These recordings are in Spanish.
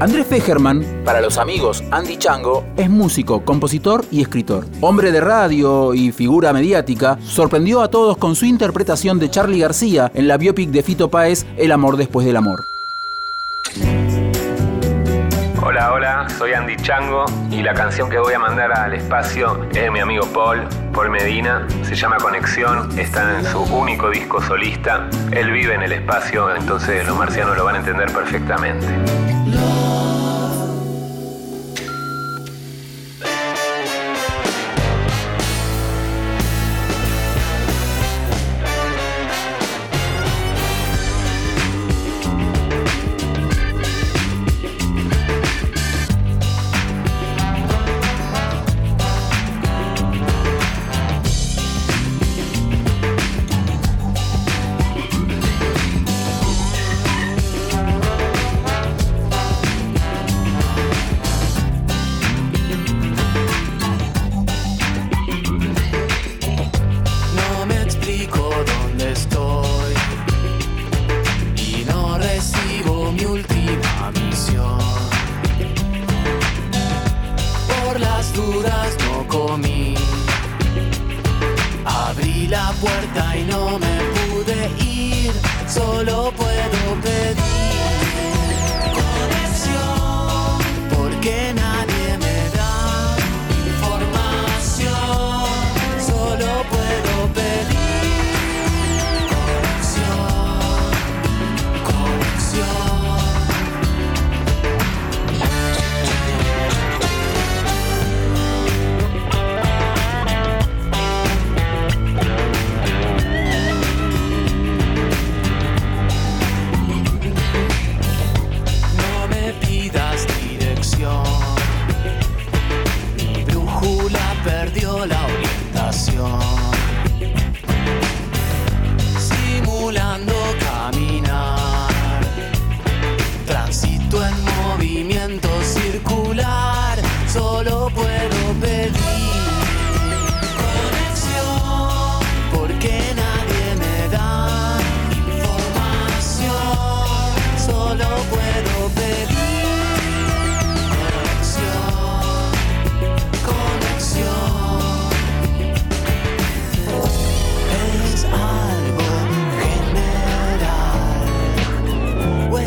Andrés Fegerman, para los amigos Andy Chango, es músico, compositor y escritor. Hombre de radio y figura mediática, sorprendió a todos con su interpretación de Charlie García en la biopic de Fito Páez El amor después del amor. Hola, hola, soy Andy Chango y la canción que voy a mandar al espacio es de mi amigo Paul, Paul Medina, se llama Conexión, está en su único disco solista, él vive en el espacio, entonces los marcianos lo van a entender perfectamente. La puerta y no me pude ir. Solo puedo pedir movimiento circular. Solo puedo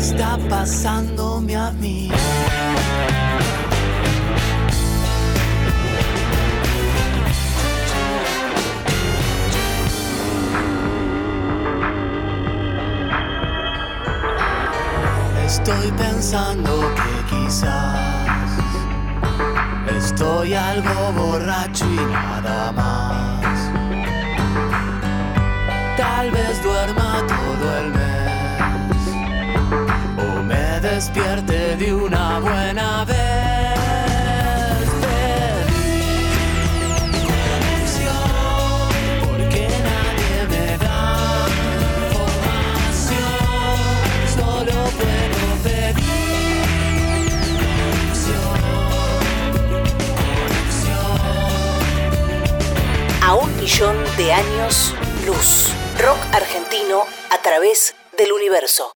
está pasándome a mí. Estoy pensando que quizás estoy algo borracho y nada más. Tal vez duerma A un millón de años luz. Rock argentino a través del universo.